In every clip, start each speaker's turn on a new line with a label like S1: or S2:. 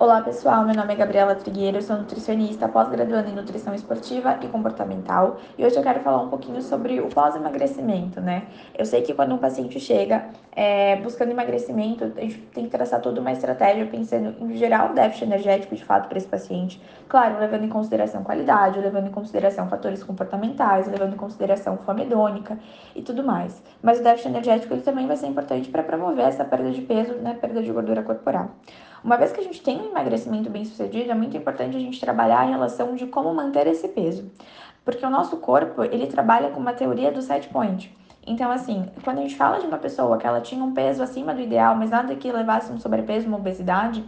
S1: Olá pessoal, meu nome é Gabriela Trigueiro, sou nutricionista, pós-graduando em nutrição esportiva e comportamental e hoje eu quero falar um pouquinho sobre o pós-emagrecimento, né? Eu sei que quando um paciente chega é, buscando emagrecimento, a gente tem que traçar toda uma estratégia pensando em gerar o déficit energético de fato para esse paciente, claro, levando em consideração qualidade, levando em consideração fatores comportamentais, levando em consideração fome hedônica e tudo mais. Mas o déficit energético ele também vai ser importante para promover essa perda de peso, né, perda de gordura corporal. Uma vez que a gente tem um emagrecimento bem sucedido, é muito importante a gente trabalhar a relação de como manter esse peso. Porque o nosso corpo, ele trabalha com uma teoria do set point. Então, assim, quando a gente fala de uma pessoa que ela tinha um peso acima do ideal, mas nada que levasse um sobrepeso, uma obesidade,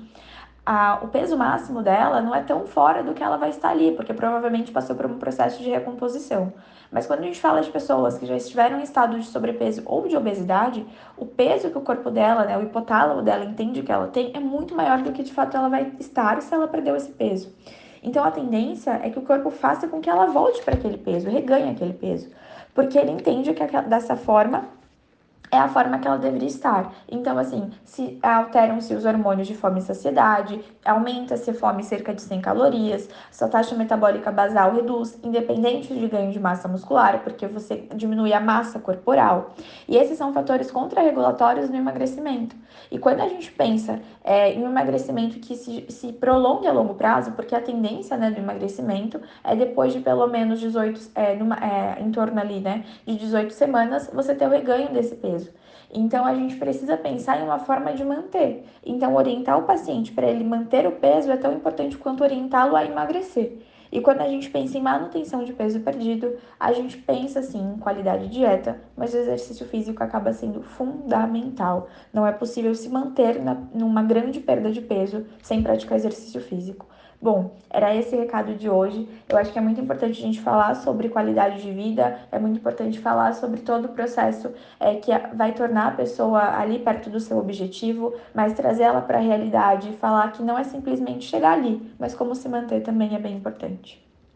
S1: a, o peso máximo dela não é tão fora do que ela vai estar ali, porque provavelmente passou por um processo de recomposição. Mas quando a gente fala de pessoas que já estiveram em estado de sobrepeso ou de obesidade, o peso que o corpo dela, né, o hipotálamo dela entende que ela tem é muito maior do que de fato ela vai estar se ela perdeu esse peso. Então a tendência é que o corpo faça com que ela volte para aquele peso, reganhe aquele peso, porque ele entende que dessa forma é a forma que ela deveria estar. Então, assim, se alteram-se os hormônios de fome e saciedade, aumenta-se a fome cerca de 100 calorias, sua taxa metabólica basal reduz, independente de ganho de massa muscular, porque você diminui a massa corporal. E esses são fatores contrarregulatórios no emagrecimento. E quando a gente pensa é, em um emagrecimento que se, se prolongue a longo prazo, porque a tendência né, do emagrecimento é depois de pelo menos 18, é, numa, é, em torno ali, né, de 18 semanas, você ter o reganho desse peso Então a gente precisa pensar em uma forma de manter. Então orientar o paciente para ele manter o peso é tão importante quanto orientá-lo a emagrecer. E quando a gente pensa em manutenção de peso perdido, a gente pensa sim em qualidade de dieta, mas o exercício físico acaba sendo fundamental. Não é possível se manter na, numa grande perda de peso sem praticar exercício físico. Bom, era esse recado de hoje. Eu acho que é muito importante a gente falar sobre qualidade de vida, é muito importante falar sobre todo o processo é, que vai tornar a pessoa ali perto do seu objetivo, mas trazer ela para a realidade e falar que não é simplesmente chegar ali, mas como se manter também é bem importante.